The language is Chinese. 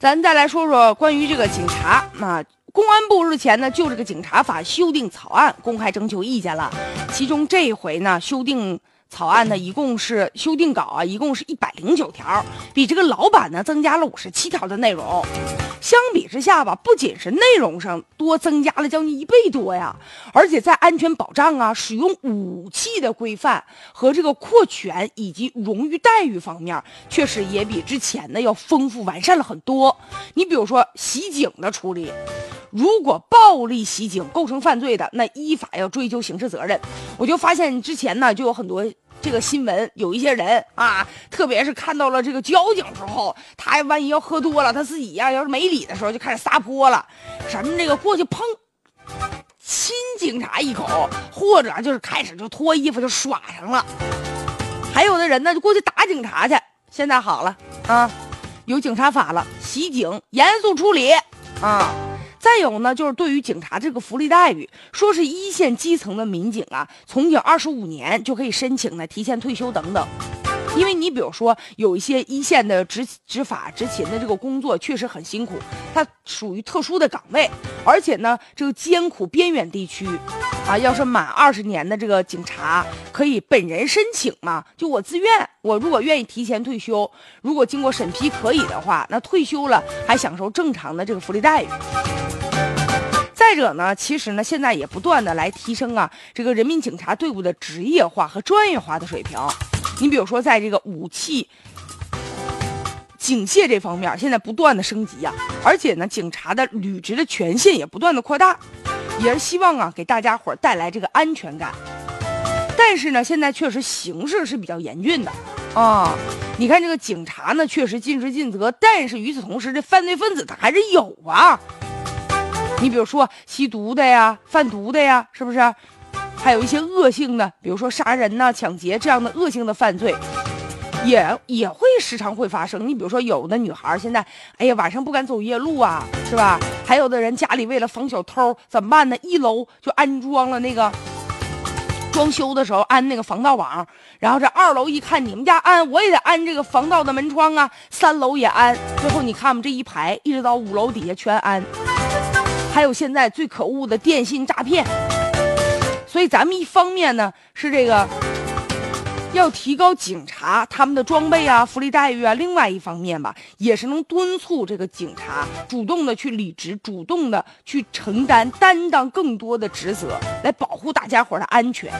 咱再来说说关于这个警察啊，公安部日前呢就这个警察法修订草案公开征求意见了，其中这一回呢修订。草案呢，一共是修订稿啊，一共是一百零九条，比这个老版呢增加了五十七条的内容。相比之下吧，不仅是内容上多增加了将近一倍多呀，而且在安全保障啊、使用武器的规范和这个扩权以及荣誉待遇方面，确实也比之前呢要丰富完善了很多。你比如说袭警的处理。如果暴力袭警构成犯罪的，那依法要追究刑事责任。我就发现之前呢，就有很多这个新闻，有一些人啊，特别是看到了这个交警之后，他万一要喝多了，他自己呀要是没理的时候，就开始撒泼了，什么这个过去碰亲警察一口，或者就是开始就脱衣服就耍上了。还有的人呢，就过去打警察去。现在好了啊，有警察法了，袭警严肃处理啊。再有呢，就是对于警察这个福利待遇，说是一线基层的民警啊，从警二十五年就可以申请呢提前退休等等。因为你比如说有一些一线的执执法执勤的这个工作确实很辛苦，它属于特殊的岗位，而且呢这个艰苦边远地区，啊，要是满二十年的这个警察可以本人申请嘛，就我自愿，我如果愿意提前退休，如果经过审批可以的话，那退休了还享受正常的这个福利待遇。再者呢，其实呢，现在也不断的来提升啊，这个人民警察队伍的职业化和专业化的水平。你比如说，在这个武器警械这方面，现在不断的升级呀，而且呢，警察的履职的权限也不断的扩大，也是希望啊，给大家伙带来这个安全感。但是呢，现在确实形势是比较严峻的啊。你看这个警察呢，确实尽职尽责，但是与此同时，这犯罪分子他还是有啊。你比如说吸毒的呀、贩毒的呀，是不是？还有一些恶性的，比如说杀人呐、抢劫这样的恶性的犯罪，也也会时常会发生。你比如说有的女孩现在，哎呀，晚上不敢走夜路啊，是吧？还有的人家里为了防小偷，怎么办呢？一楼就安装了那个装修的时候安那个防盗网，然后这二楼一看你们家安，我也得安这个防盗的门窗啊，三楼也安，最后你看我们，这一排一直到五楼底下全安。还有现在最可恶的电信诈骗，所以咱们一方面呢是这个要提高警察他们的装备啊、福利待遇啊，另外一方面吧，也是能敦促这个警察主动的去履职，主动的去承担、担当更多的职责，来保护大家伙的安全。